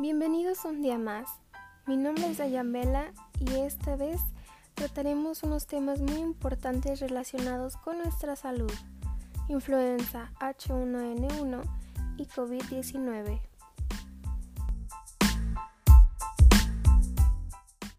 Bienvenidos un día más. Mi nombre es Ayambela y esta vez trataremos unos temas muy importantes relacionados con nuestra salud, influenza H1N1 y COVID-19.